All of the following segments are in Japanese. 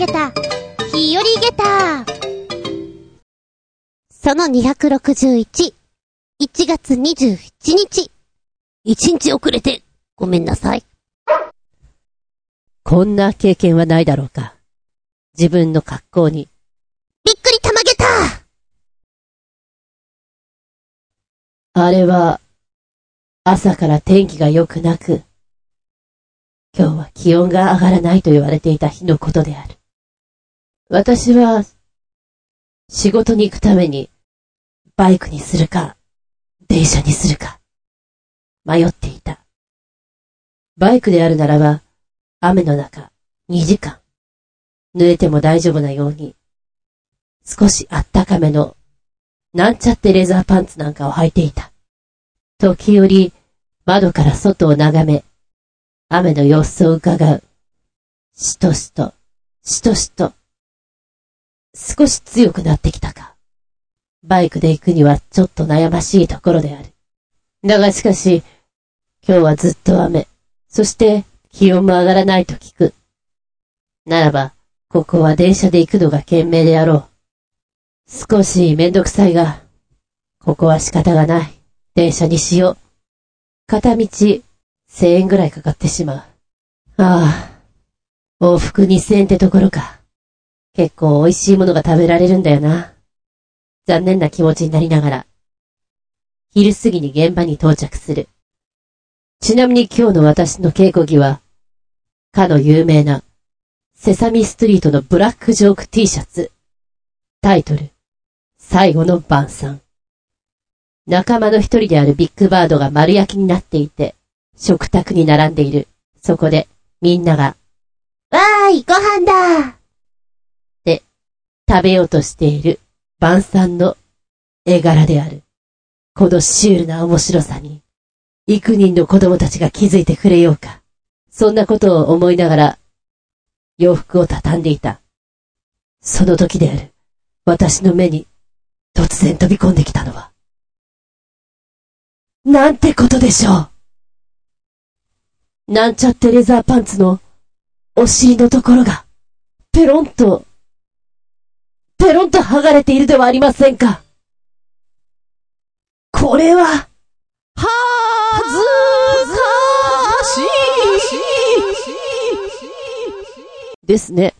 げた、日和げた。その261、1月27日。1日遅れて、ごめんなさい。こんな経験はないだろうか。自分の格好に。びっくりたまげたあれは、朝から天気が良くなく、今日は気温が上がらないと言われていた日のことである。私は、仕事に行くために、バイクにするか、電車にするか、迷っていた。バイクであるならば、雨の中、2時間、濡れても大丈夫なように、少しあったかめの、なんちゃってレザーパンツなんかを履いていた。時折、窓から外を眺め、雨の様子を伺う。しとしと、しとしと。少し強くなってきたか。バイクで行くにはちょっと悩ましいところである。だがしかし、今日はずっと雨。そして気温も上がらないと聞く。ならば、ここは電車で行くのが賢明であろう。少しめんどくさいが、ここは仕方がない。電車にしよう。片道千円ぐらいかかってしまう。ああ、往復二千円ってところか。結構美味しいものが食べられるんだよな。残念な気持ちになりながら、昼過ぎに現場に到着する。ちなみに今日の私の稽古着は、かの有名な、セサミストリートのブラックジョーク T シャツ。タイトル、最後の晩餐。仲間の一人であるビッグバードが丸焼きになっていて、食卓に並んでいる。そこで、みんなが、わーい、ご飯だ、食べようとしている晩餐の絵柄である。このシュールな面白さに、幾人の子供たちが気づいてくれようか。そんなことを思いながら、洋服を畳んでいた。その時である。私の目に、突然飛び込んできたのは。なんてことでしょう。なんちゃってレザーパンツの、お尻のところが、ペロンと、ペロンと剥がれているではありませんか。これは、はずかしいですね。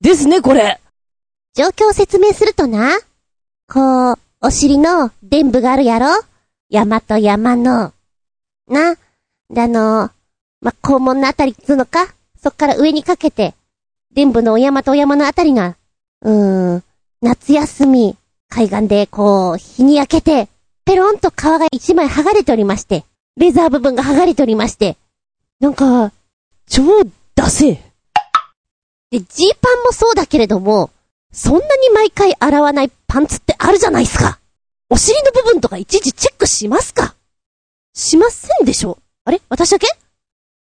ですね、これ。状況を説明するとな。こう、お尻の伝部があるやろ山と山の。な。で、あの、ま、肛門のあたりっつうのかそっから上にかけて、伝部のお山とお山のあたりが、うーん、夏休み、海岸でこう、日に焼けて、ペロンと皮が一枚剥がれておりまして、レザー部分が剥がれておりまして、なんか、超ダセ。で、ジーパンもそうだけれども、そんなに毎回洗わないパンツってあるじゃないですか。お尻の部分とかいちいちチェックしますかしませんでしょあれ？私だけ？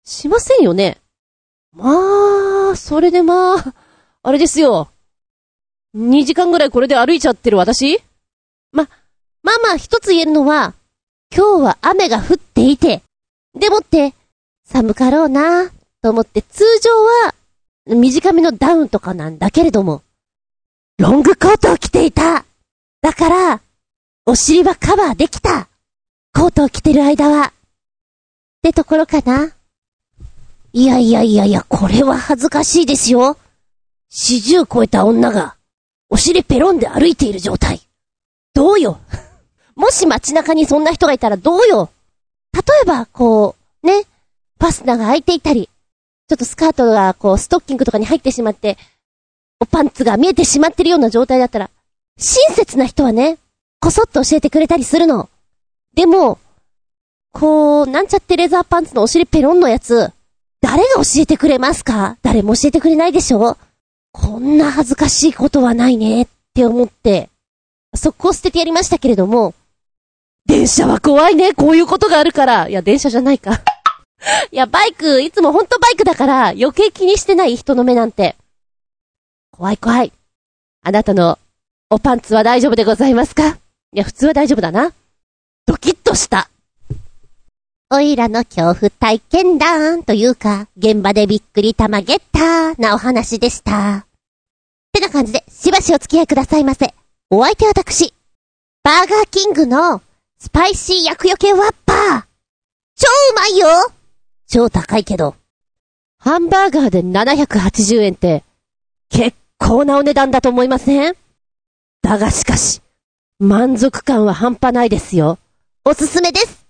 しませんよね。まあ、それでまあ、あれですよ。2時間ぐらいこれで歩いちゃってる私？ま、まあまあ一つ言えるのは、今日は雨が降っていて、でもって、寒かろうな、と思って通常は、短めのダウンとかなんだけれども、ロングコートを着ていた。だから、お尻はカバーできた。コートを着てる間は。ってところかな。いやいやいやいや、これは恥ずかしいですよ。四十超えた女が、お尻ペロンで歩いている状態。どうよ？もし街中にそんな人がいたらどうよ？例えば、こう、ね、ファスナーが開いていたり、ちょっとスカートがこう、ストッキングとかに入ってしまって、おパンツが見えてしまってるような状態だったら、親切な人はね、こそっと教えてくれたりするの。でも、こう、なんちゃってレザーパンツのお尻ペロンのやつ、誰が教えてくれますか？誰も教えてくれないでしょ？こんな恥ずかしいことはないねって思って、速攻捨ててやりましたけれども、電車は怖いね、こういうことがあるから。いや、電車じゃないか。いや、バイク、いつもほんとバイクだから余計気にしてない人の目なんて。怖い怖い。あなたのおパンツは大丈夫でございますか？いや、普通は大丈夫だな。ドキッとした。おいらの恐怖体験談というか、現場でびっくり玉ゲッターなお話でした。ってな感じで、しばしお付き合いくださいませ。お相手は私、バーガーキングのスパイシー薬よけワッパー。超うまいよ超高いけど。ハンバーガーで780円って、結構なお値段だと思いません？だがしかし、満足感は半端ないですよ。おすすめです。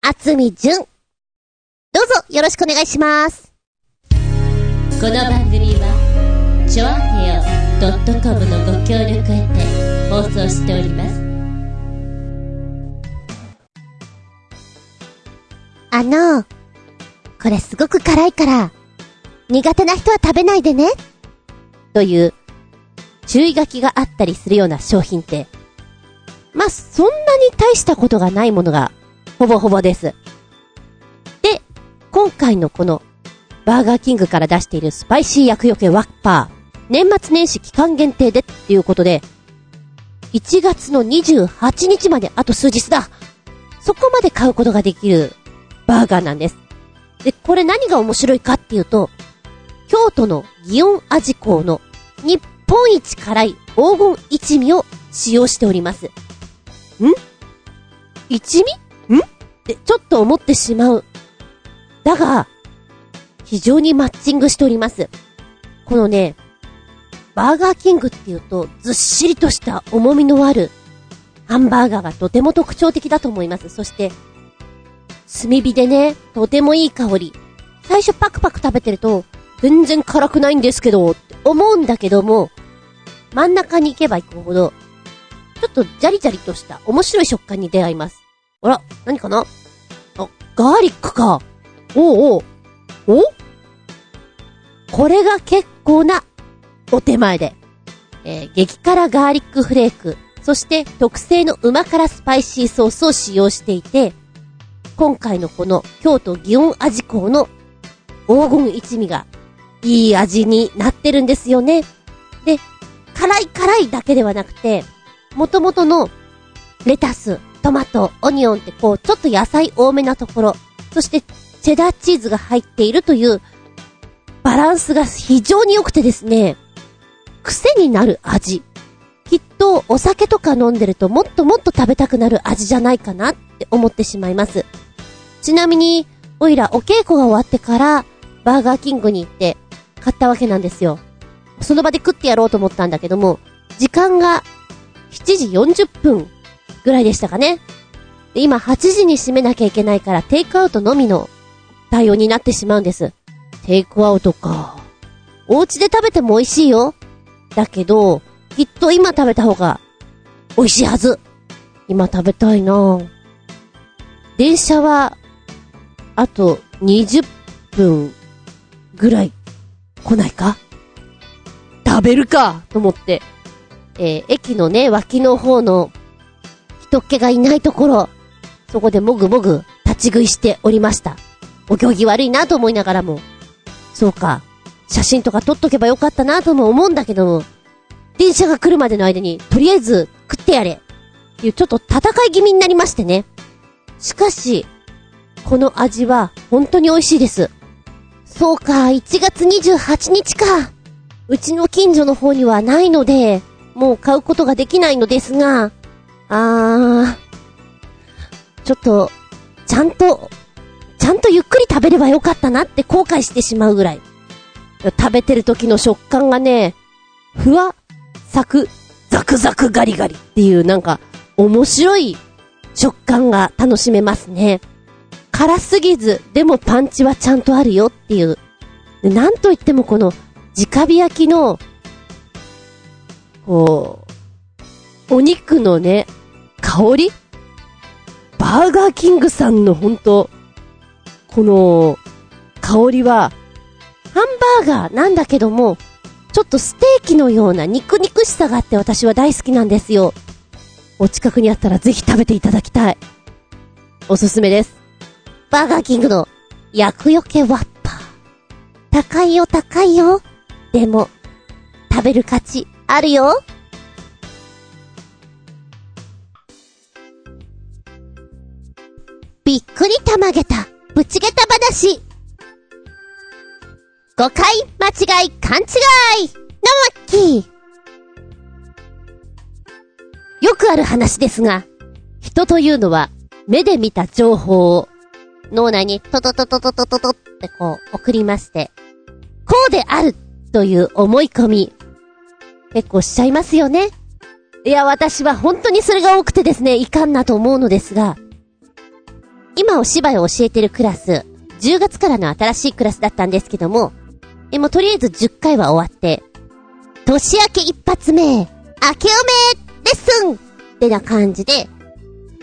厚み純。どうぞよろしくお願いします。この番組は、ちょあへよ .com のご協力へて放送しております。あの、これすごく辛いから、苦手な人は食べないでね。という、注意書きがあったりするような商品って、まあ、そんなに大したことがないものが、ほぼほぼです。で、今回のこの、バーガーキングから出しているスパイシー薬よけワッパー、年末年始期間限定でっていうことで、1月の28日まであと数日だ。そこまで買うことができるバーガーなんです。で、これ何が面白いかっていうと、京都の祇園味港の日本一辛い黄金一味を使用しております。ん？一味？ってちょっと思ってしまう。だが、非常にマッチングしております。このね、バーガーキングっていうとずっしりとした重みのあるハンバーガーがとても特徴的だと思います。そして、炭火でね、とてもいい香り。最初パクパク食べてると、全然辛くないんですけど、って思うんだけども、真ん中に行けば行くほど、ちょっとジャリジャリとした面白い食感に出会います。あら、何かな？あ、ガーリックか。おうおう。お？これが結構なお手前で。えー激辛ガーリックフレーク、そして特製の旨辛スパイシーソースを使用していて、今回のこの京都祇園味港の黄金一味がいい味になってるんですよね。で、辛い辛いだけではなくて、元々のレタス、トマト、オニオンってこう、ちょっと野菜多めなところ、そしてチェダーチーズが入っているというバランスが非常に良くてですね、癖になる味。きっとお酒とか飲んでるともっともっと食べたくなる味じゃないかなって思ってしまいます。ちなみに、おいらお稽古が終わってから、バーガーキングに行って買ったわけなんですよ。その場で食ってやろうと思ったんだけども、時間が7時40分ぐらいでしたかね。で今8時に閉めなきゃいけないからテイクアウトのみの対応になってしまうんです。テイクアウトか。お家で食べても美味しいよ。だけど、きっと今食べた方が美味しいはず。今食べたいな電車は、あと20分ぐらい来ないか？食べるか？と思って、えー駅のね、脇の方の人っ気がいないところ、そこでもぐもぐ立ち食いしておりました。お行儀悪いなと思いながらも、そうか、写真とか撮っとけばよかったなとも思うんだけども、電車が来るまでの間に、とりあえず食ってやれっていうちょっと戦い気味になりましてね。しかし、この味は本当に美味しいです。そうか、1月28日か。うちの近所の方にはないので、もう買うことができないのですが、あー、ちょっと、ちゃんと、ちゃんとゆっくり食べればよかったなって後悔してしまうぐらい。食べてる時の食感がね、ふわ、サク、ザクザクガリガリっていうなんか、面白い食感が楽しめますね。辛すぎず、でもパンチはちゃんとあるよっていう。なんといってもこの、直火焼きの、こう、お肉のね、香り？バーガーキングさんのほんと、この、香りは、ハンバーガーなんだけども、ちょっとステーキのような肉肉しさがあって私は大好きなんですよ。お近くにあったらぜひ食べていただきたい。おすすめです。バーガーキングの薬よけワッパー。高いよ高いよ。でも、食べる価値あるよ。びっくりたまげた、ぶちげた話。誤解、間違い、勘違いのマッキー。よくある話ですが、人というのは目で見た情報を脳内にトトトトトトトトってこう送りまして、こうであるという思い込み、結構しちゃいますよね。いや、私は本当にそれが多くてですね、いかんなと思うのですが、今お芝居を教えてるクラス、10月からの新しいクラスだったんですけども、でもとりあえず10回は終わって、年明け一発目、明けおめレッスンってな感じで、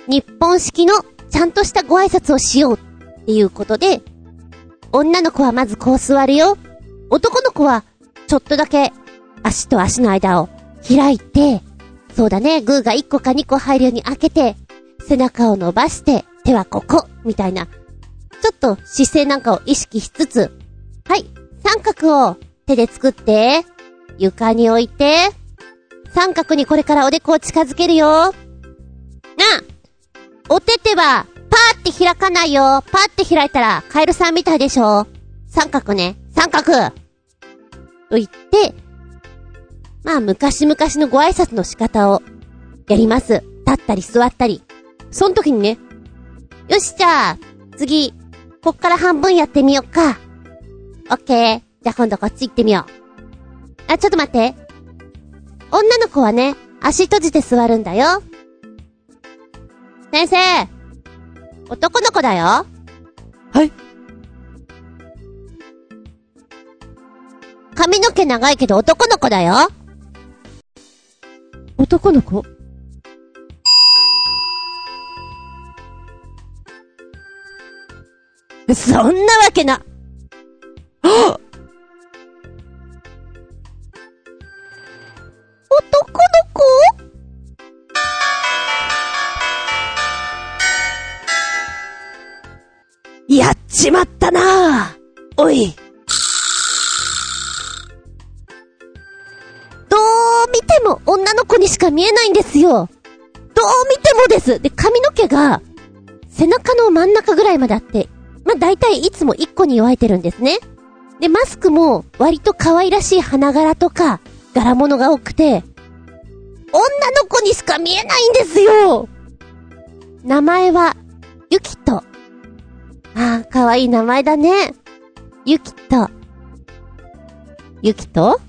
日本式のちゃんとしたご挨拶をしようっていうことで、女の子はまずこう座るよ。男の子はちょっとだけ足と足の間を開いて、そうだね、グーが1個か2個入るように開けて、背中を伸ばして、手はここ、みたいな。ちょっと姿勢なんかを意識しつつ、はい、三角を手で作って、床に置いて、三角にこれからおでこを近づけるよ。なあお手手は、パーって開かないよ。パーって開いたら、カエルさんみたいでしょ三角ね。三角と言って、まあ、昔々のご挨拶の仕方を、やります。立ったり座ったり。その時にね、よし、じゃあ、次、こっから半分やってみよっか。オッケー。じゃあ今度こっち行ってみよう。あ、ちょっと待って。女の子はね、足閉じて座るんだよ。先生男の子だよ。はい。髪の毛長いけど男の子だよ。男の子？そんなわけな。はっ男の子？やっちまったなおい。どう見ても女の子にしか見えないんですよ。どう見てもです。で、髪の毛が、背中の真ん中ぐらいまであって、あ、大体いつも一個に弱えてるんですね。で、マスクも割と可愛らしい花柄とか、柄物が多くて、女の子にしか見えないんですよ名前は、ゆきと。ああ、可愛い名前だね。ゆきと。ゆきと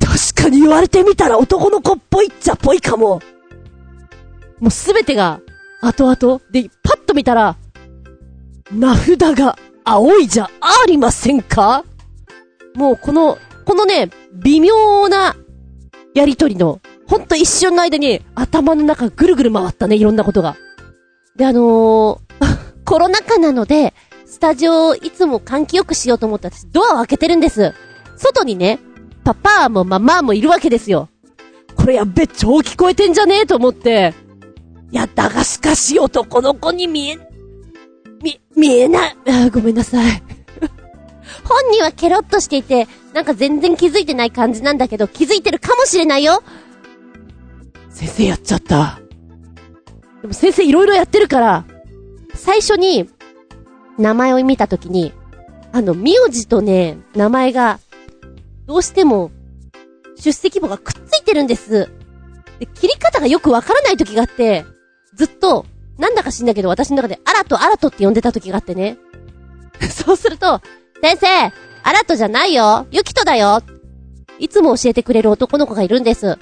確かに言われてみたら男の子っぽいっちゃっぽいかも。もうすべてが、後々、で、パッと見たら、名札が青いじゃありませんか？もうこの、このね、微妙なやりとりの、ほんと一瞬の間に頭の中ぐるぐる回ったね、いろんなことが。で、あのー コロナ禍なので、スタジオをいつも換気よくしようと思って私ドアを開けてるんです。外にね、パパもママもいるわけですよ。これやっべ、超聞こえてんじゃねえと思って。いや、だがしかし男の子に見え、み、見えない。あーごめんなさい。本人はケロッとしていて、なんか全然気づいてない感じなんだけど、気づいてるかもしれないよ先生やっちゃった。でも先生いろいろやってるから、最初に、名前を見たときに、あの、名字とね、名前が、どうしても、出席簿がくっついてるんです。で、切り方がよくわからない時があって、ずっと、なんだか知んだけど私の中で、アラトアラトって呼んでた時があってね。そうすると、先生、アラトじゃないよユキトだよいつも教えてくれる男の子がいるんです。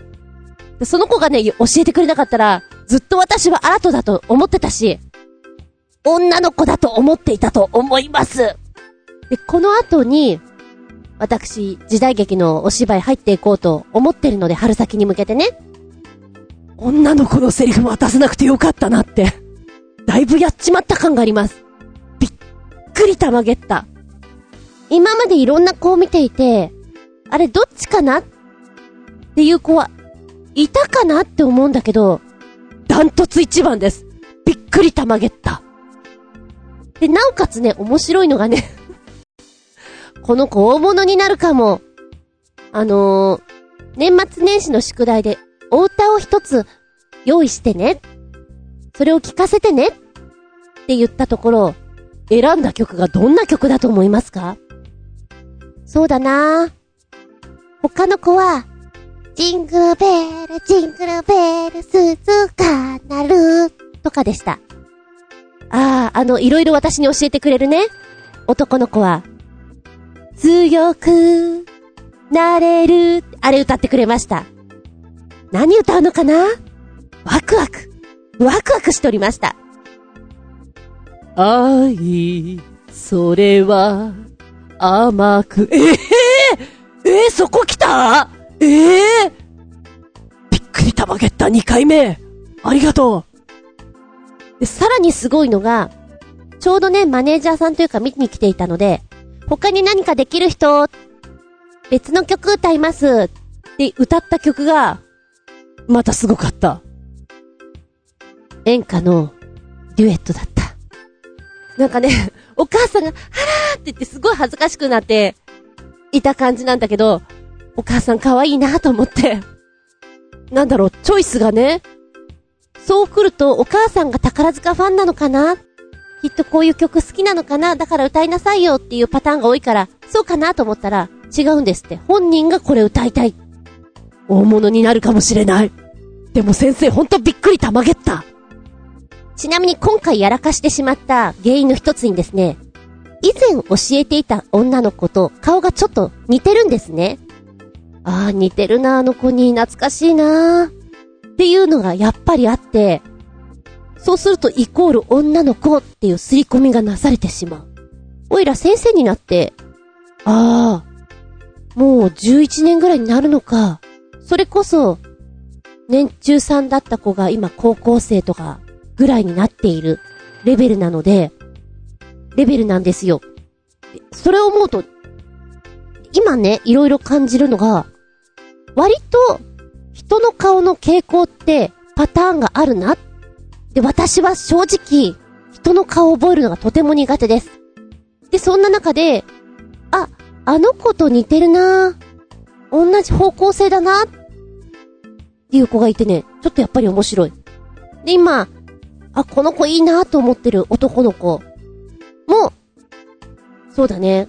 でその子がね、教えてくれなかったら、ずっと私はアラトだと思ってたし、女の子だと思っていたと思います。で、この後に、私、時代劇のお芝居入っていこうと思ってるので、春先に向けてね。女の子のセリフも渡さなくてよかったなって。だいぶやっちまった感があります。びっくりたまげった。今までいろんな子を見ていて、あれどっちかな？っていう子は、いたかなって思うんだけど、ダントツ一番です。びっくりたまげった。で、なおかつね、面白いのがね、この子大物になるかも。あのー、年末年始の宿題で、お歌を一つ用意してね。それを聞かせてね。って言ったところ、選んだ曲がどんな曲だと思いますか？そうだな他の子は、ジングルベール、ジングルベール、鈴が鳴る、とかでした。ああ、あの、いろいろ私に教えてくれるね。男の子は、強くなれる、あれ歌ってくれました。何歌うのかな？ワクワク。ワクワクしておりました。愛、それは、甘く、ええええそこ来た？ええびっくりたまげった2回目。ありがとでさらにすごいのが、ちょうどね、マネージャーさんというか見に来ていたので、他に何かできる人、別の曲歌いますって歌った曲が、またすごかった。演歌のデュエットだった。なんかね、お母さんが、はらーって言ってすごい恥ずかしくなって、いた感じなんだけど、お母さん可愛いなと思って。なんだろう、チョイスがね、そう来るとお母さんが宝塚ファンなのかな？きっとこういう曲好きなのかな？だから歌いなさいよっていうパターンが多いから、そうかなと思ったら、違うんですって。本人がこれ歌いたい。大物になるかもしれない。でも先生ほんとびっくりたまげった。ちなみに今回やらかしてしまった原因の一つにですね、以前教えていた女の子と顔がちょっと似てるんですね。ああ、似てるな、あの子に懐かしいなっていうのがやっぱりあって、そうするとイコール女の子っていう刷り込みがなされてしまう。おいら先生になって、ああ、もう11年ぐらいになるのか。それこそ、年中さんだった子が今高校生とかぐらいになっているレベルなので、レベルなんですよ。それを思うと、今ね、いろいろ感じるのが、割と人の顔の傾向ってパターンがあるな。で、私は正直、人の顔を覚えるのがとても苦手です。で、そんな中で、あ、あの子と似てるな同じ方向性だなっっていう子がいてね、ちょっとやっぱり面白い。で、今、あ、この子いいなと思ってる男の子も、そうだね。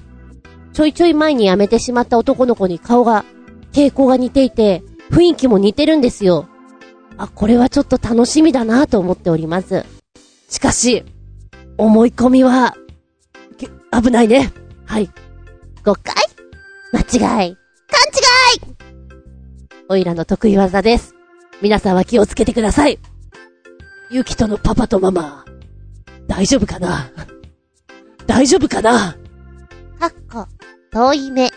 ちょいちょい前に辞めてしまった男の子に顔が、傾向が似ていて、雰囲気も似てるんですよ。あ、これはちょっと楽しみだなと思っております。しかし、思い込みは、危ないね。はい。誤解？間違い勘違いおいらの得意技です。皆さんは気をつけてください。ゆきとのパパとママ、大丈夫かな？大丈夫かな？かっこ、遠い目、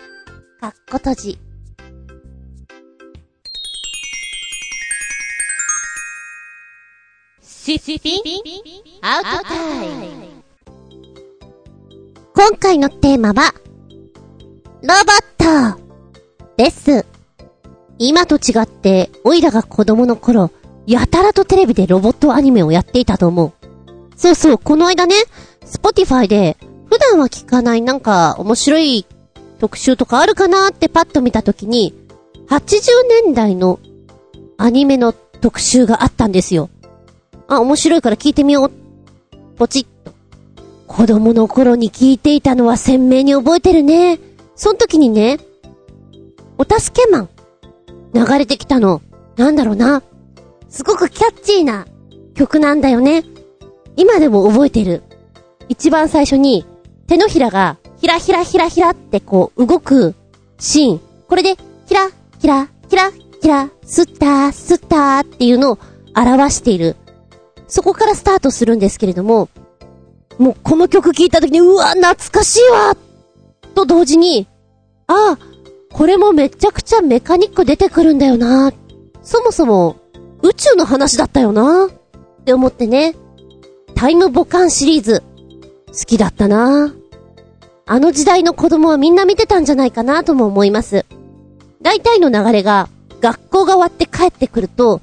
かっこ閉じ。シスピン？アウトタイム。今回のテーマは、ロボットです。今と違って、オイラが子供の頃、やたらとテレビでロボットアニメをやっていたと思う。そうそう、この間ね、スポティファイで、普段は聞かないなんか面白い特集とかあるかなってパッと見たときに、80年代のアニメの特集があったんですよ。あ、面白いから聞いてみよう。ポチッと。子供の頃に聞いていたのは鮮明に覚えてるね。その時にね、お助けマン、流れてきたの。なんだろうな。すごくキャッチーな曲なんだよね。今でも覚えてる。一番最初に、手のひらが、ひらひらひらひらってこう、動くシーン。これで、ひら、ひら、ひら、ひら、すったー、すったーっていうのを表している。そこからスタートするんですけれども、もうこの曲聴いた時に、うわ、懐かしいわと同時に、ああ、これもめちゃくちゃメカニック出てくるんだよなそもそも、宇宙の話だったよなって思ってね。タイムボカンシリーズ、好きだったなあの時代の子供はみんな見てたんじゃないかなとも思います。大体の流れが、学校が終わって帰ってくると、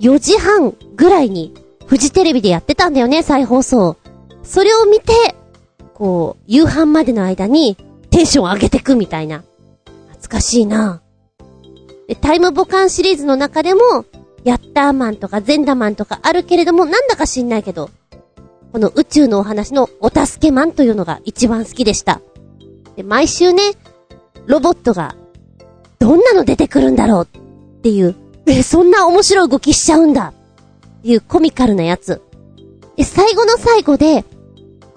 4時半ぐらいに、フジテレビでやってたんだよね、再放送。それを見て、こう、夕飯までの間に、テンション上げてくみたいな。懐かしいなで、タイムボカンシリーズの中でも、ヤッターマンとかゼンダマンとかあるけれども、なんだか知んないけど、この宇宙のお話のお助けマンというのが一番好きでした。で、毎週ね、ロボットが、どんなの出てくるんだろうっていう、え、そんな面白い動きしちゃうんだっていうコミカルなやつ。で、最後の最後で、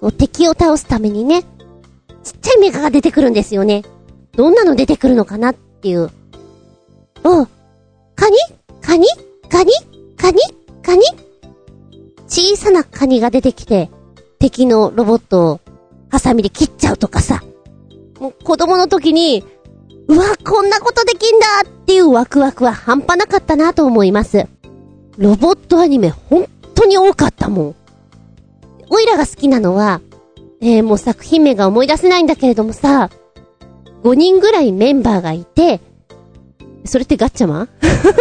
こう敵を倒すためにね、ちっちゃいメカが出てくるんですよね。どんなの出てくるのかなっていう。おう、カニ？カニ？カニ？カニ？カニ？小さなカニが出てきて、敵のロボットをハサミで切っちゃうとかさ。もう子供の時に、うわ、こんなことできんだっていうワクワクは半端なかったなと思います。ロボットアニメ本当に多かったもん。オイラが好きなのは、えー、もう作品名が思い出せないんだけれどもさ、5人ぐらいメンバーがいて、それってガッチャマン？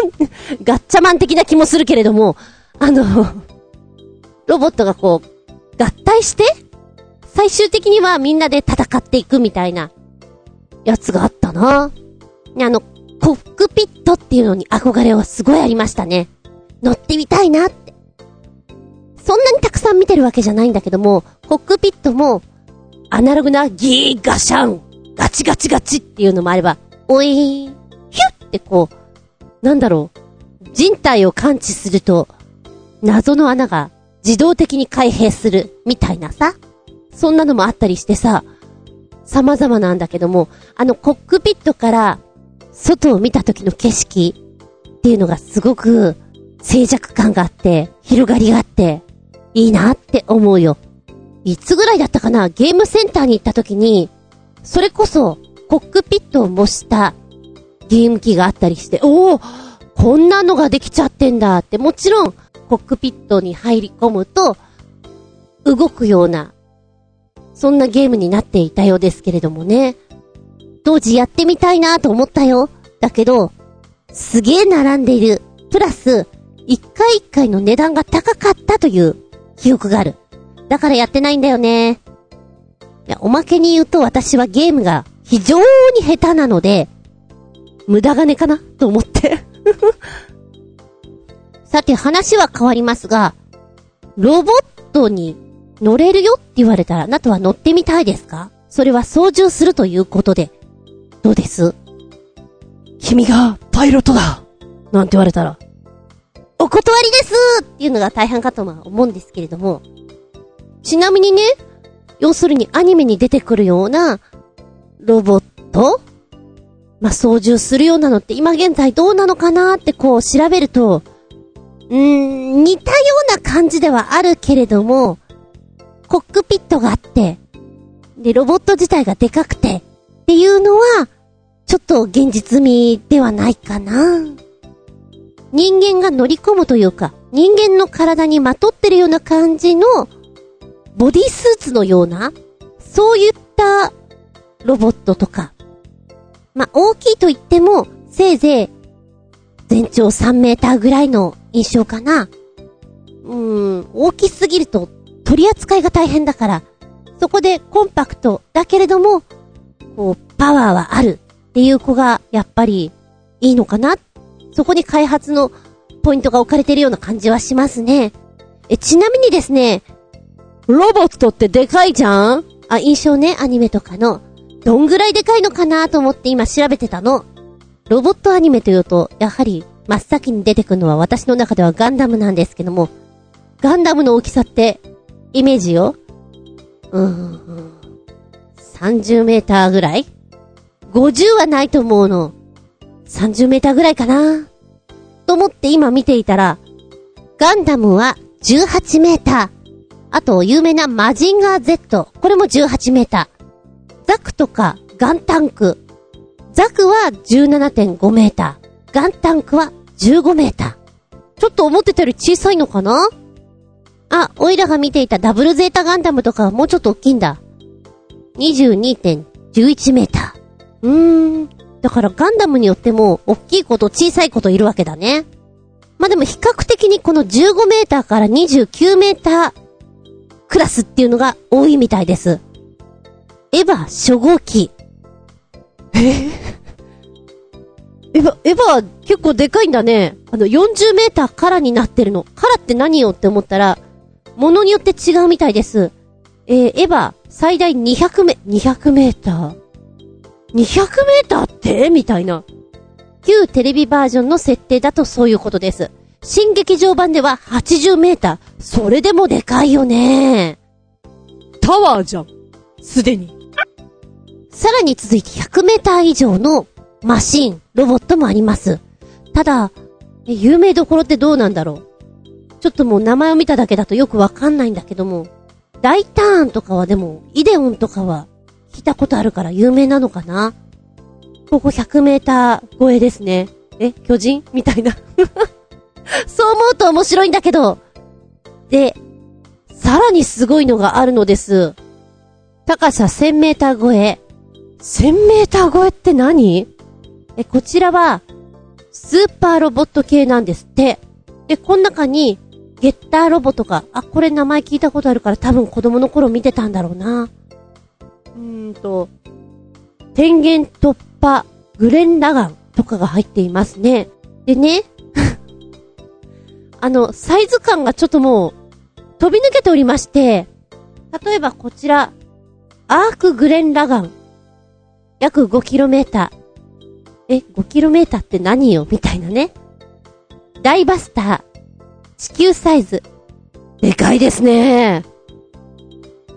ガッチャマン的な気もするけれども、あのロボットがこう、合体して、最終的にはみんなで戦っていくみたいな、やつがあったな。あの、コックピットっていうのに憧れはすごいありましたね。乗ってみたいなって。そんなにたくさん見てるわけじゃないんだけども、コックピットも、アナログなギーガシャン、ガチガチガチっていうのもあれば、おいー、ヒュッってこう、なんだろう、人体を感知すると、謎の穴が自動的に開閉する、みたいなさ。そんなのもあったりしてさ、様々なんだけども、あのコックピットから外を見た時の景色っていうのがすごく静寂感があって、広がりがあって、いいなって思うよ。いつぐらいだったかな？ゲームセンターに行った時に、それこそコックピットを模したゲーム機があったりして、おおこんなのができちゃってんだって、もちろんコックピットに入り込むと、動くようなそんなゲームになっていたようですけれどもね。当時やってみたいなと思ったよ。だけど、すげえ並んでいる。プラス、一回一回の値段が高かったという記憶がある。だからやってないんだよね。いや、おまけに言うと私はゲームが非常に下手なので、無駄金かな？と思って。さて話は変わりますが、ロボットに乗れるよって言われたら、あなたは乗ってみたいですか？それは操縦するということで。どうです？君がパイロットだ。なんて言われたら、お断りです！っていうのが大半かとは思うんですけれども、ちなみにね、要するにアニメに出てくるような、ロボット？ま、操縦するようなのって今現在どうなのかなってこう調べると、うーん、似たような感じではあるけれども、コックピットがあって、で、ロボット自体がでかくて、っていうのは、ちょっと現実味ではないかな。人間が乗り込むというか、人間の体にまとってるような感じの、ボディスーツのような、そういったロボットとか。まあ、大きいと言っても、せいぜい、全長3メーターぐらいの印象かな。うーん、大きすぎると取り扱いが大変だから、そこでコンパクトだけれども、こう、パワーはあるっていう子が、やっぱり、いいのかなそこに開発のポイントが置かれてるような感じはしますね。え、ちなみにですね、ロボットってでかいじゃん？あ、印象ね、アニメとかの。どんぐらいでかいのかなと思って今調べてたの。ロボットアニメというと、やはり、真っ先に出てくるのは私の中ではガンダムなんですけども、ガンダムの大きさってイメージよ。うーん。30メーターぐらい ?50 はないと思うの。30メーターぐらいかな？と思って今見ていたら、ガンダムは18メーター。あと、有名なマジンガー Z。これも18メーター。ザクとかガンタンク。ザクは17.5メーター。ガンタンクは15メーター。ちょっと思ってたより小さいのかな？あ、オイラが見ていたダブルゼータガンダムとかはもうちょっと大きいんだ。22.11メーター。うーん。だからガンダムによっても、大きいこと小さいこといるわけだね。まあ、でも比較的にこの15メーターから29メータークラスっていうのが多いみたいです。エヴァ初号機。え？エヴァ、エヴァ結構でかいんだね。あの40メーターからになってるの。からって何よって思ったら、ものによって違うみたいです。えー、エヴァ、最大200メ、200メーター？200メーターって？みたいな。旧テレビバージョンの設定だとそういうことです。新劇場版では80メーター。それでもでかいよね。タワーじゃん。すでに。さらに続いて100メーター以上のマシン、ロボットもあります。ただ、え有名どころってどうなんだろう。ちょっともう名前を見ただけだとよくわかんないんだけども、大ターンとかはでも、イデオンとかは聞いたことあるから有名なのかなここ100メーター超えですね。え、巨人？みたいな。そう思うと面白いんだけど。で、さらにすごいのがあるのです。高さ1000メーター超え。1000メーター超えって何？え、こちらは、スーパーロボット系なんですって。で、この中に、ゲッターロボとか、あ、これ名前聞いたことあるから多分子供の頃見てたんだろうな。うーんと、天元突破、グレンラガンとかが入っていますね。でね、あの、サイズ感がちょっともう、飛び抜けておりまして、例えばこちら、アークグレンラガン。約 5km。え、5km って何よ？みたいなね。ダイバスター。地球サイズ。でかいですね。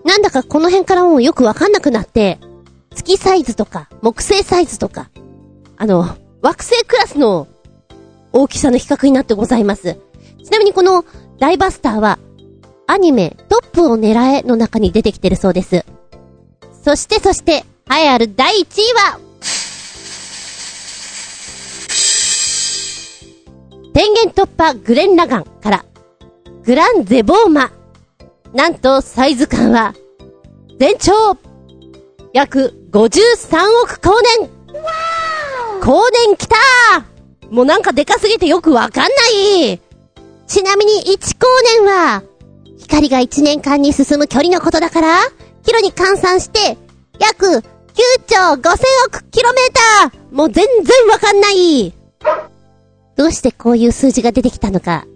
なんだかこの辺からもうよくわかんなくなって、月サイズとか、木星サイズとか、あの、惑星クラスの大きさの比較になってございます。ちなみにこのダイバスターは、アニメトップを狙えの中に出てきてるそうです。そしてそして、栄えある第1位は、天元突破グレンラガンから、グランゼボーマ。なんとサイズ感は、全長、約53億光年光年来たーもうなんかでかすぎてよくわかんないちなみに1光年は、光が1年間に進む距離のことだから、キロに換算して、約9兆5000億キロメーターもう全然わかんないどうしてこういう数字が出てきたのか、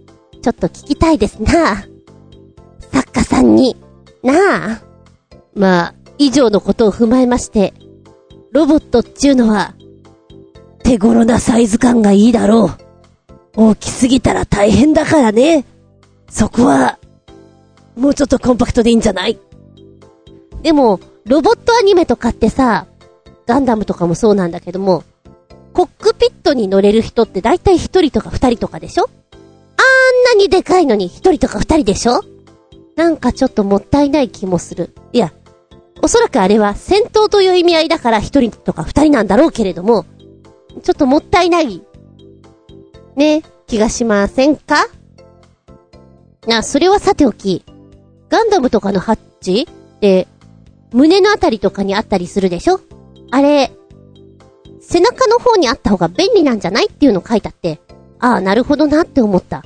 ちょっと聞きたいですな。作家さんに、なあ。まあ、以上のことを踏まえまして、ロボットっちゅうのは、手頃なサイズ感がいいだろう。大きすぎたら大変だからね。そこは、もうちょっとコンパクトでいいんじゃない？でも、ロボットアニメとかってさ、ガンダムとかもそうなんだけども、コックピットに乗れる人って大体一人とか二人とかでしょ？あんなにでかいのに一人とか二人でしょ？なんかちょっともったいない気もする。いや、おそらくあれは戦闘という意味合いだから一人とか二人なんだろうけれども、ちょっともったいない、ね、気がしませんか？な、それはさておき、ガンダムとかのハッチって、胸のあたりとかにあったりするでしょ？あれ、背中の方にあった方が便利なんじゃない？っていうの書いてあって、ああ、なるほどなって思った。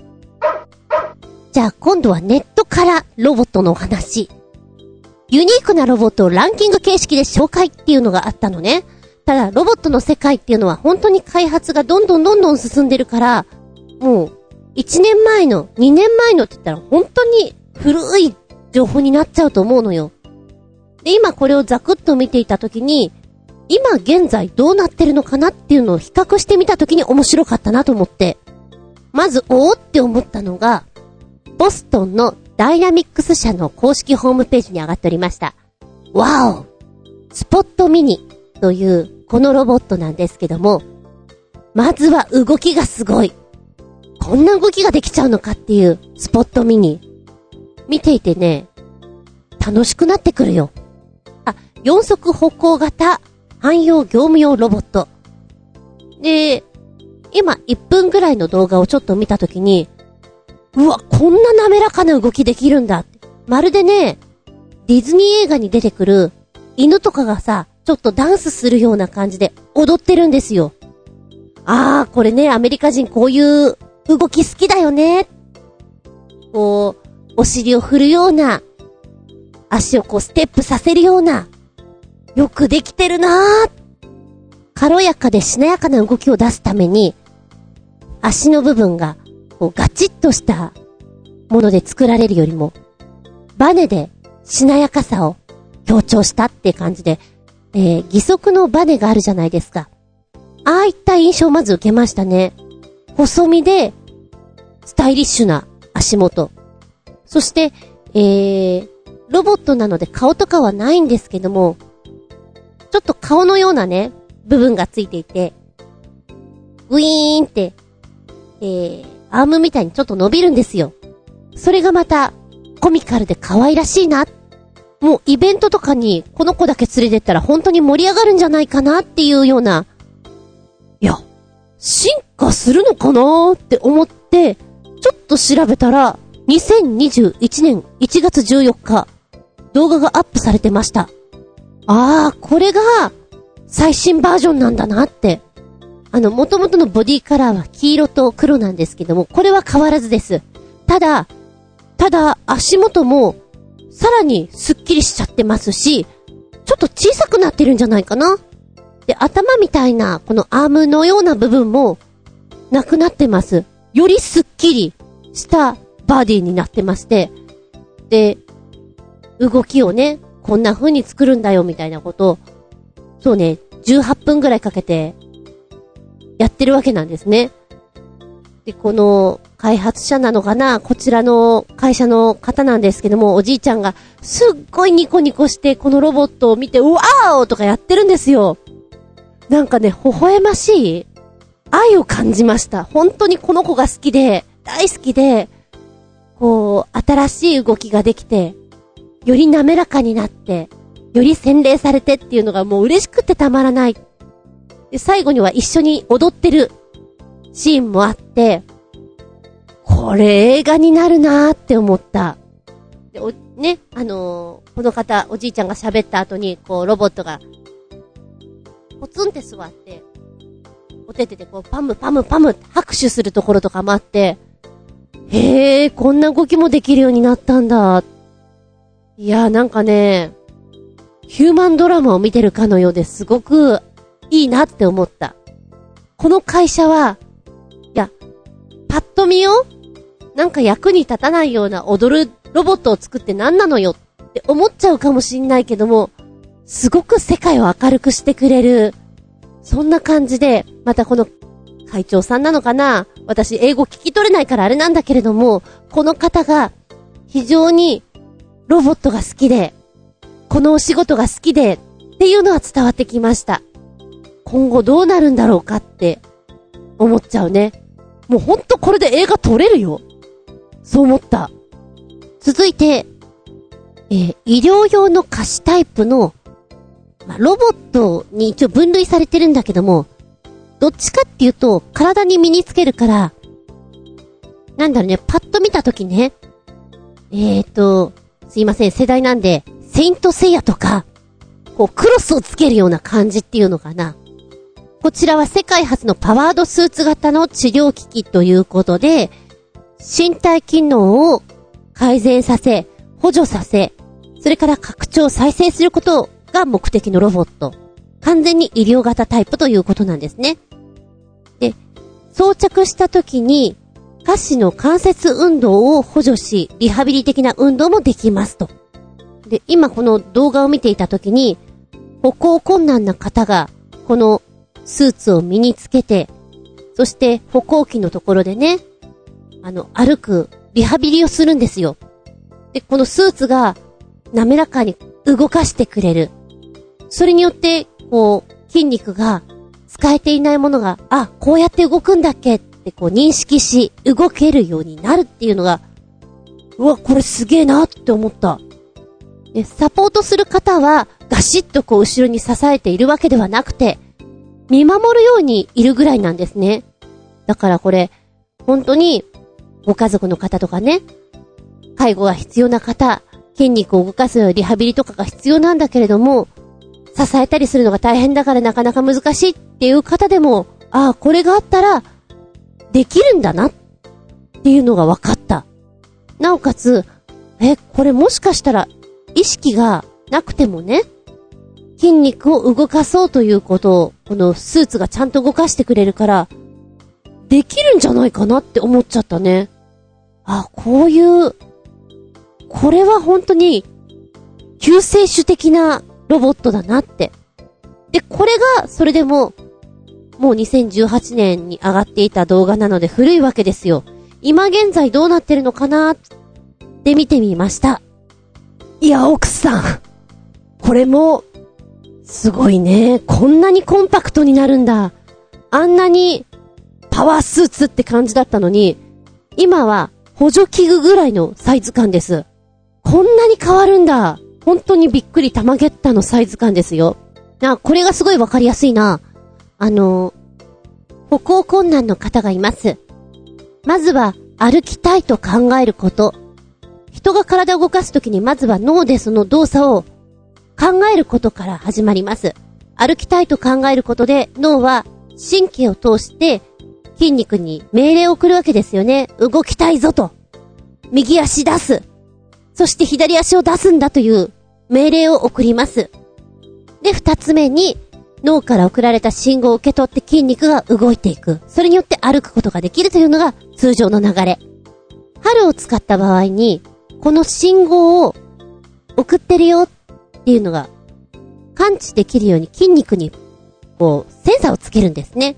じゃあ今度はネットからロボットのお話。ユニークなロボットをランキング形式で紹介っていうのがあったのね。ただ、ロボットの世界っていうのは本当に開発がどんどんどんどん進んでるから、もう、1年前の、2年前のって言ったら本当に古い情報になっちゃうと思うのよ。で、今これをザクッと見ていたときに、今現在どうなってるのかなっていうのを比較してみたときに面白かったなと思って。まず、おーって思ったのが、ボストンのダイナミックス社の公式ホームページに上がっておりました。わおスポットミニというこのロボットなんですけども、まずは動きがすごい。こんな動きができちゃうのかっていうスポットミニ。見ていてね、楽しくなってくるよ。あ、四足歩行型汎用業務用ロボット。で、今1分ぐらいの動画をちょっと見たときに、うわ、こんな滑らかな動きできるんだ。まるでね、ディズニー映画に出てくる犬とかがさ、ちょっとダンスするような感じで踊ってるんですよ。あー、これね、アメリカ人こういう動き好きだよね。こう、お尻を振るような、足をこうステップさせるような、よくできてるなー。軽やかでしなやかな動きを出すために、足の部分が、こうガチッとしたもので作られるよりも、バネでしなやかさを強調したって感じで、えー、義足のバネがあるじゃないですか。ああいった印象をまず受けましたね。細身で、スタイリッシュな足元。そして、えー、ロボットなので顔とかはないんですけども、ちょっと顔のようなね、部分がついていて、ウィーンって、えー、アームみたいにちょっと伸びるんですよ。それがまた、コミカルで可愛らしいな。もうイベントとかにこの子だけ連れてったら本当に盛り上がるんじゃないかなっていうような、いや、進化するのかなって思って、ちょっと調べたら、2021年1月14日、動画がアップされてました。ああ、これが、最新バージョンなんだなって。あの、元々のボディカラーは黄色と黒なんですけども、これは変わらずです。ただ、ただ、足元も、さらにスッキリしちゃってますし、ちょっと小さくなってるんじゃないかな。で、頭みたいな、このアームのような部分も、なくなってます。よりスッキリしたバディになってまして、で、動きをね、こんな風に作るんだよみたいなことを、そうね、18分ぐらいかけて、やってるわけなんですね。で、この、開発者なのかなこちらの会社の方なんですけども、おじいちゃんがすっごいニコニコしてこのロボットを見て、うわーとかやってるんですよ。なんかね、微笑ましい愛を感じました。本当にこの子が好きで、大好きで、こう、新しい動きができて、より滑らかになって、より洗練されてっていうのがもう嬉しくてたまらない。で、最後には一緒に踊ってるシーンもあって、これ映画になるなーって思った。で、お、ね、あのー、この方、おじいちゃんが喋った後に、こう、ロボットが、ポツンって座って、おててでこう、パムパムパムって拍手するところとかもあって、へえ、こんな動きもできるようになったんだ。いや、なんかね、ヒューマンドラマを見てるかのようですごくいいなって思った。この会社は、いや、パッと見よなんか役に立たないような踊るロボットを作って何なのよって思っちゃうかもしんないけども、すごく世界を明るくしてくれる、そんな感じで、またこの会長さんなのかな？私英語聞き取れないからあれなんだけれども、この方が非常にロボットが好きで、このお仕事が好きでっていうのは伝わってきました。今後どうなるんだろうかって思っちゃうね。もうほんとこれで映画撮れるよ。そう思った。続いて、えー、医療用の歌詞タイプの、まあ、ロボットに一応分類されてるんだけども、どっちかっていうと、体に身につけるから、なんだろうね、パッと見たときね、えーと、すいません、世代なんで、セイントセイヤとか、こう、クロスをつけるような感じっていうのかな。こちらは世界初のパワードスーツ型の治療機器ということで、身体機能を改善させ、補助させ、それから拡張再生することが目的のロボット。完全に医療型タイプということなんですね。で、装着した時に、下肢の関節運動を補助し、リハビリ的な運動もできますと。で、今この動画を見ていた時に、歩行困難な方が、このスーツを身につけて、そして歩行器のところでね、あの、歩く、リハビリをするんですよ。で、このスーツが滑らかに動かしてくれる。それによって、こう、筋肉が使えていないものが、あ、こうやって動くんだっけってこう認識し、動けるようになるっていうのが、うわ、これすげえなって思った。で、サポートする方は、ガシッとこう後ろに支えているわけではなくて、見守るようにいるぐらいなんですね。だからこれ、本当に、ご家族の方とかね、介護が必要な方、筋肉を動かすリハビリとかが必要なんだけれども、支えたりするのが大変だからなかなか難しいっていう方でも、ああ、これがあったら、できるんだなっていうのが分かった。なおかつ、え、これもしかしたら、意識がなくてもね、筋肉を動かそうということを、このスーツがちゃんと動かしてくれるから、できるんじゃないかなって思っちゃったね。あ、こういう、これは本当に、救世主的なロボットだなって。で、これが、それでも、もう2018年に上がっていた動画なので古いわけですよ。今現在どうなってるのかなって見てみました。いや、奥さん。これも、すごいね。こんなにコンパクトになるんだ。あんなに、パワースーツって感じだったのに、今は補助器具ぐらいのサイズ感です。こんなに変わるんだ。本当にびっくり玉ゲッタのサイズ感ですよ。な、これがすごいわかりやすいな。あの、歩行困難の方がいます。まずは歩きたいと考えること。人が体を動かすときにまずは脳でその動作を考えることから始まります。歩きたいと考えることで脳は神経を通して筋肉に命令を送るわけですよね。動きたいぞと。右足出す。そして左足を出すんだという命令を送ります。で、二つ目に脳から送られた信号を受け取って筋肉が動いていく。それによって歩くことができるというのが通常の流れ。春を使った場合に、この信号を送ってるよっていうのが感知できるように筋肉にこうセンサーをつけるんですね。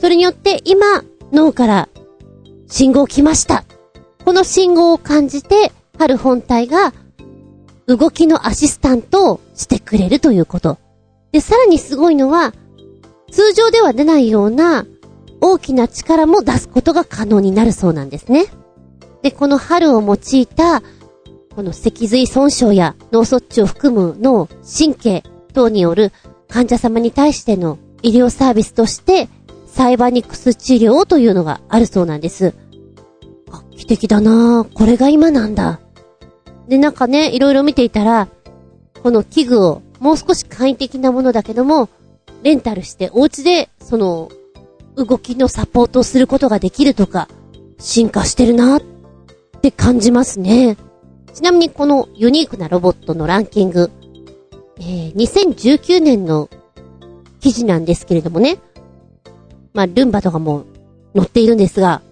それによって今脳から信号来ました。この信号を感じて春本体が動きのアシスタントをしてくれるということ。で、さらにすごいのは、通常では出ないような大きな力も出すことが可能になるそうなんですね。で、この春を用いた、この脊髄損傷や脳卒中を含む脳、神経等による患者様に対しての医療サービスとして、サイバニクス治療というのがあるそうなんです。画期的だなぁ。これが今なんだ。で、なんかね、いろいろ見ていたら、この器具をもう少し簡易的なものだけども、レンタルしてお家で、その、動きのサポートをすることができるとか、進化してるなって感じますね。ちなみにこのユニークなロボットのランキング、えー、2019年の記事なんですけれどもね。まあ、ルンバとかも載っているんですが、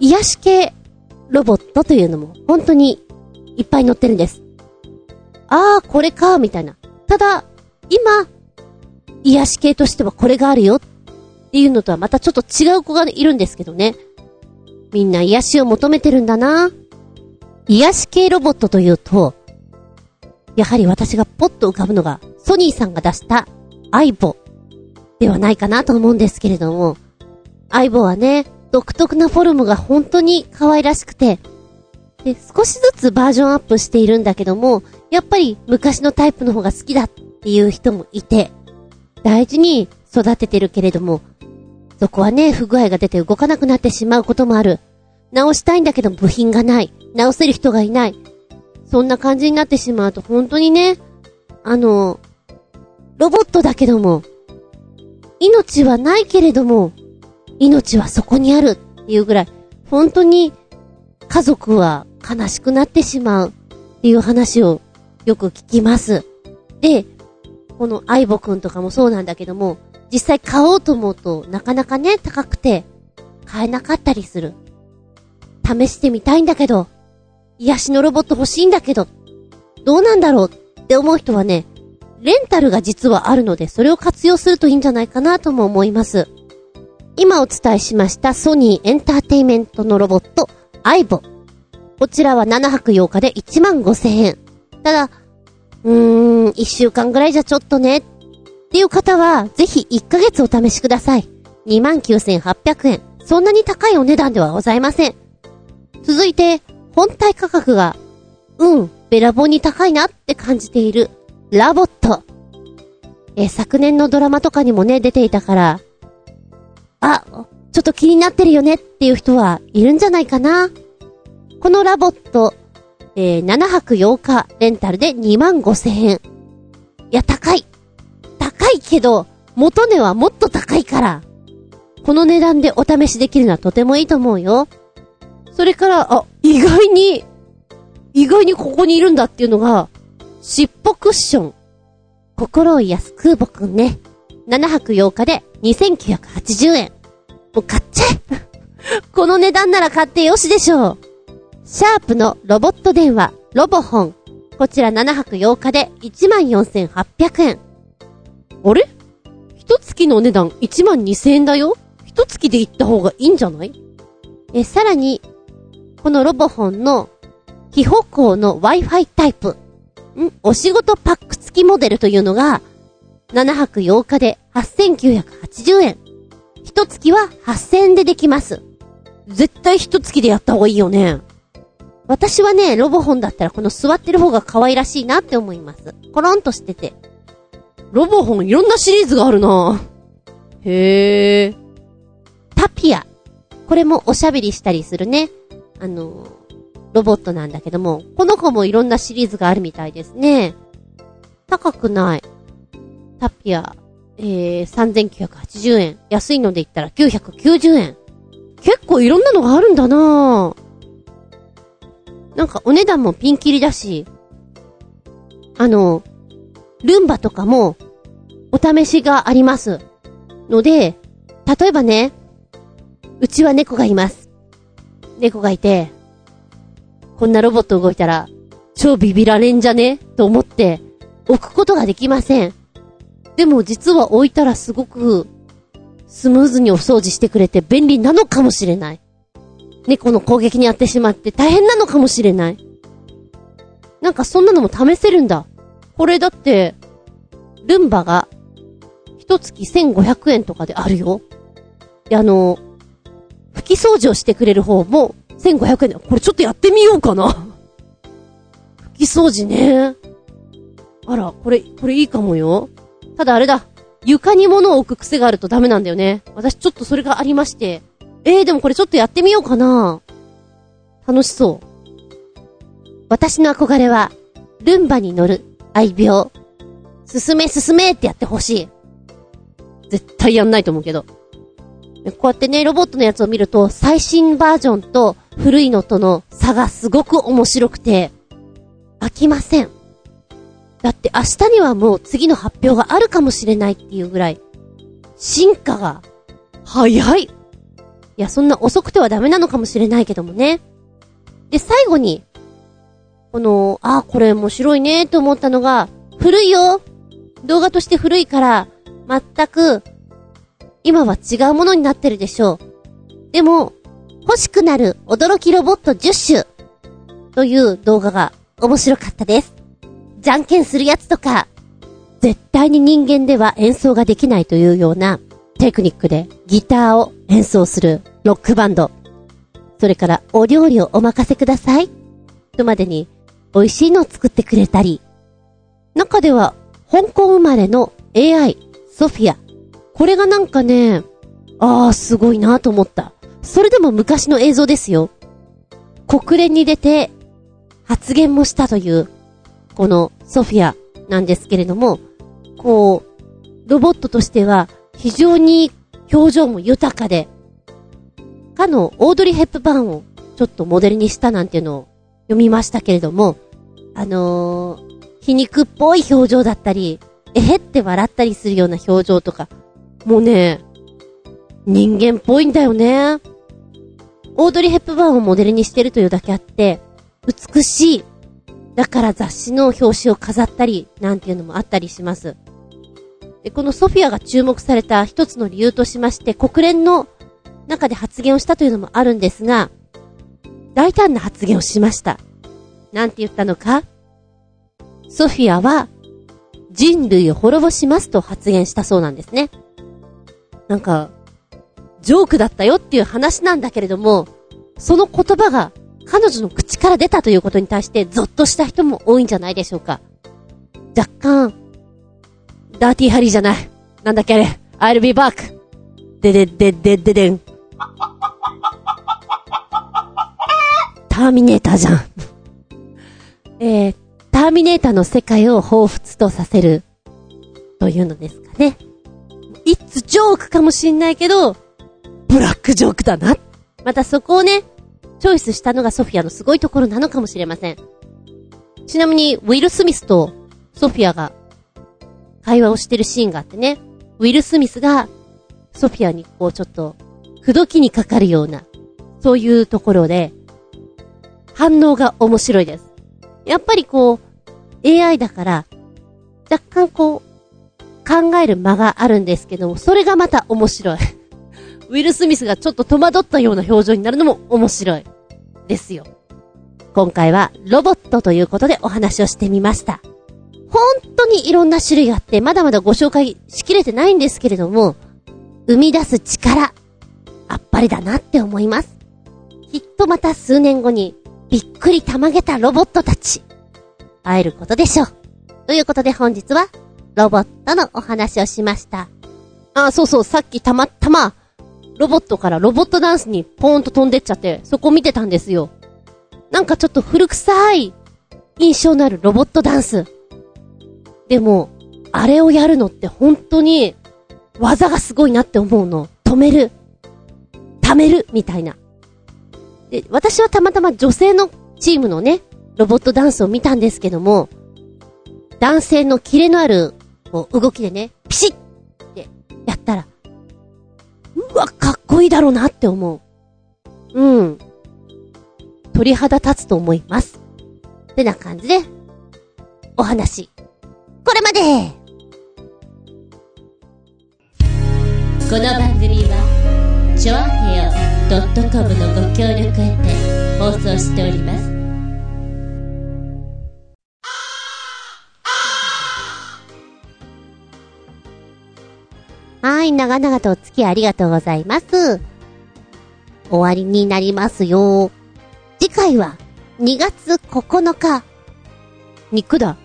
癒し系ロボットというのも本当にいっぱい載ってるんです。あー、これか、みたいな。ただ、今、癒し系としてはこれがあるよっていうのとはまたちょっと違う子がいるんですけどね。みんな癒しを求めてるんだな。癒し系ロボットというと、やはり私がポッと浮かぶのが、ソニーさんが出したアイボではないかなと思うんですけれども、アイボはね、独特なフォルムが本当に可愛らしくて、で、少しずつバージョンアップしているんだけども、やっぱり昔のタイプの方が好きだっていう人もいて、大事に育ててるけれども、そこはね、不具合が出て動かなくなってしまうこともある。直したいんだけど部品がない。直せる人がいない。そんな感じになってしまうと本当にね、あの、ロボットだけども、命はないけれども、命はそこにあるっていうぐらい、本当に家族は悲しくなってしまうっていう話をよく聞きます。で、このアイボくんとかもそうなんだけども、実際買おうと思うとなかなかね、高くて買えなかったりする。試してみたいんだけど、癒しのロボット欲しいんだけど、どうなんだろうって思う人はね、レンタルが実はあるので、それを活用するといいんじゃないかなとも思います。今お伝えしましたソニーエンターテイメントのロボット、アイボ。こちらは7泊8日で1万5千円。ただ、うーん、1週間ぐらいじゃちょっとね。っていう方は、ぜひ1ヶ月お試しください。29,800円。そんなに高いお値段ではございません。続いて、本体価格が、うん、べらぼうに高いなって感じている、ラボット。え、昨年のドラマとかにもね、出ていたから、あ、ちょっと気になってるよねっていう人はいるんじゃないかな。このラボット、えー、7泊8日レンタルで2万5千円。いや、高い。高いけど、元値はもっと高いから。この値段でお試しできるのはとてもいいと思うよ。それから、あ、意外に、意外にここにいるんだっていうのが、尻尾クッション。心を癒す空母くんね。7泊8日で2980円。もう買っちゃえ この値段なら買ってよしでしょう。シャープのロボット電話、ロボホン。こちら7泊8日で14,800円。あれ？一月のお値段12,000円だよ一月で行った方がいいんじゃない？え、さらに、このロボホンの、非歩行の Wi-Fi タイプ、んお仕事パック付きモデルというのが、7泊8日で8980円。一月は8000円でできます。絶対一月でやった方がいいよね。私はね、ロボホンだったらこの座ってる方が可愛らしいなって思います。コロンとしてて。ロボホンいろんなシリーズがあるなへえ。タピア。これもおしゃべりしたりするね。あの、ロボットなんだけども、この子もいろんなシリーズがあるみたいですね。高くない。タピア、えー、3980円。安いので言ったら990円。結構いろんなのがあるんだなぁ。なんかお値段もピンキリだし、あの、ルンバとかも、お試しがあります。ので、例えばね、うちは猫がいます。猫がいて、こんなロボット動いたら、超ビビられんじゃね？と思って、置くことができません。でも実は置いたらすごく、スムーズにお掃除してくれて便利なのかもしれない。猫の攻撃に遭ってしまって大変なのかもしれない。なんかそんなのも試せるんだ。これだって、ルンバが、一月1500円とかであるよ。で、あの、拭き掃除をしてくれる方も1500円だ。これちょっとやってみようかな。拭き掃除ね。あら、これ、これいいかもよ。ただあれだ。床に物を置く癖があるとダメなんだよね。私ちょっとそれがありまして。えー、でもこれちょっとやってみようかな。楽しそう。私の憧れは、ルンバに乗る愛病。進め進めってやってほしい。絶対やんないと思うけど。こうやってね、ロボットのやつを見ると、最新バージョンと古いのとの差がすごく面白くて、飽きません。だって明日にはもう次の発表があるかもしれないっていうぐらい、進化が、早い。いや、そんな遅くてはダメなのかもしれないけどもね。で、最後に、この、ああ、これ面白いねと思ったのが、古いよ動画として古いから、全く、今は違うものになってるでしょう。でも、欲しくなる驚きロボット10種という動画が面白かったです。じゃんけんするやつとか、絶対に人間では演奏ができないというようなテクニックでギターを演奏するロックバンド。それからお料理をお任せください。とまでに美味しいのを作ってくれたり。中では香港生まれの AI、ソフィア。これがなんかね、ああ、すごいなと思った。それでも昔の映像ですよ。国連に出て発言もしたという、このソフィアなんですけれども、こう、ロボットとしては非常に表情も豊かで、かのオードリー・ヘップバーンをちょっとモデルにしたなんていうのを読みましたけれども、あのー、皮肉っぽい表情だったり、えへって笑ったりするような表情とか、もうね、人間っぽいんだよね。オードリー・ヘップバーンをモデルにしてるというだけあって、美しい。だから雑誌の表紙を飾ったり、なんていうのもあったりします。で、このソフィアが注目された一つの理由としまして、国連の中で発言をしたというのもあるんですが、大胆な発言をしました。なんて言ったのか？ソフィアは人類を滅ぼしますと発言したそうなんですね。なんか、ジョークだったよっていう話なんだけれども、その言葉が彼女の口から出たということに対してゾッとした人も多いんじゃないでしょうか。若干、ダーティーハリーじゃない。なんだっけあれ。I'll be back. ででででででん。ターミネーターじゃん。えー、ターミネーターの世界を彷彿とさせる、というのですかね。いつジョークかもしんないけど、ブラックジョークだな。またそこをね、チョイスしたのがソフィアのすごいところなのかもしれません。ちなみに、ウィル・スミスとソフィアが会話をしてるシーンがあってね、ウィル・スミスがソフィアにこうちょっと、口説きにかかるような、そういうところで、反応が面白いです。やっぱりこう、AI だから、若干こう、考える間があるんですけども、それがまた面白い。ウィル・スミスがちょっと戸惑ったような表情になるのも面白い。ですよ。今回はロボットということでお話をしてみました。本当にいろんな種類があって、まだまだご紹介しきれてないんですけれども、生み出す力、あっぱれだなって思います。きっとまた数年後に、びっくりたまげたロボットたち、会えることでしょう。ということで本日は、ロボットのお話をしました。あ、そうそう、さっきたまたま、ロボットからロボットダンスにポーンと飛んでっちゃって、そこ見てたんですよ。なんかちょっと古臭い印象のあるロボットダンス。でも、あれをやるのって本当に技がすごいなって思うの。止める。溜める。みたいな。で、私はたまたま女性のチームのね、ロボットダンスを見たんですけども、男性のキレのある、こう、動きでね、ピシッってやったら、うわ、かっこいいだろうなって思う。うん。鳥肌立つと思います。ってな感じで、お話。これまでこの番組は、ちょあへよ .com のご協力へて放送しております。はい、長々とお付き合いありがとうございます。終わりになりますよ。次回は、2月9日。肉だ。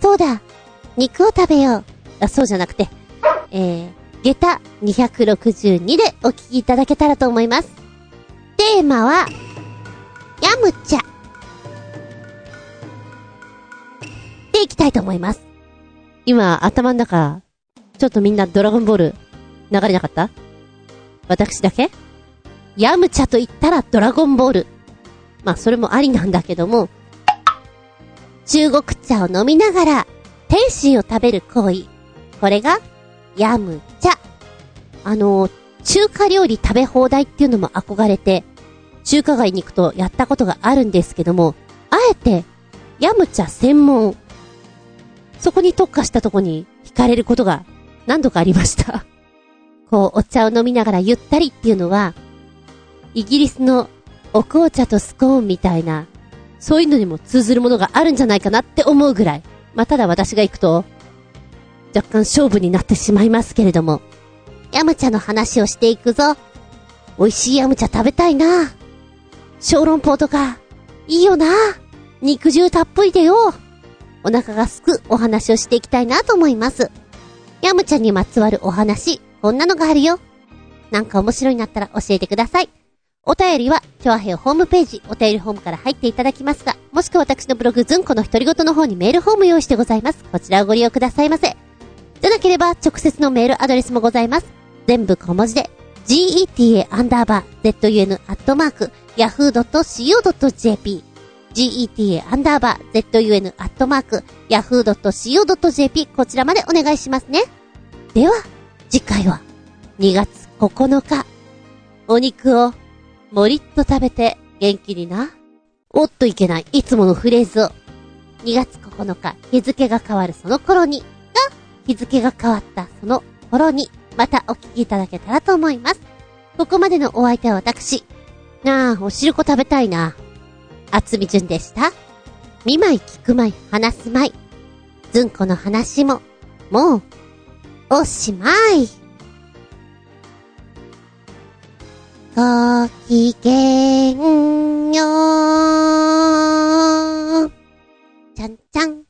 そうだ。肉を食べよう。あ、そうじゃなくて、えー、下駄262でお聞きいただけたらと思います。テーマは、ヤムチャ。でいきたいと思います。今、頭の中、ちょっとみんなドラゴンボール流れなかった？私だけ？ヤムチャと言ったらドラゴンボール。まあそれもありなんだけども、中国茶を飲みながら天津を食べる行為。これがヤムチャ。あの、中華料理食べ放題っていうのも憧れて、中華街に行くとやったことがあるんですけども、あえて、ヤムチャ専門、そこに特化したとこに惹かれることが何度かありました。こう、お茶を飲みながらゆったりっていうのは、イギリスのお紅茶とスコーンみたいな、そういうのにも通ずるものがあるんじゃないかなって思うぐらい。まあ、ただ私が行くと、若干勝負になってしまいますけれども、ヤムチャの話をしていくぞ。美味しいヤムチャ食べたいな。小籠包とか、いいよな。肉汁たっぷりでよ。お腹がすくお話をしていきたいなと思います。ヤムチャにまつわるお話、こんなのがあるよ。なんか面白いなったら教えてください。お便りは、チョアヘヨホームページ、お便りホームから入っていただきますが、もしくは私のブログ、ズンコの独り言の方にメールフォーム用意してございます。こちらをご利用くださいませ。でなければ、直接のメールアドレスもございます。全部小文字で、geta アンダーバー zun アットマーク yahoo.co.jp geta アンダーバー zun アットマーク yahoo.co.jp こちらまでお願いしますね。では、次回は2月9日、お肉をもりっと食べて元気にな。おっといけない、いつものフレーズを。2月9日、日付が変わるその頃に、が、日付が変わったその頃に、またお聞きいただけたらと思います。ここまでのお相手は私。なあ、お汁粉食べたいな。あつみじゅんでした。見舞い聞くまい話すまい。ずんこの話も、もう、おしまい。ごきげんよう。ちゃんちゃん。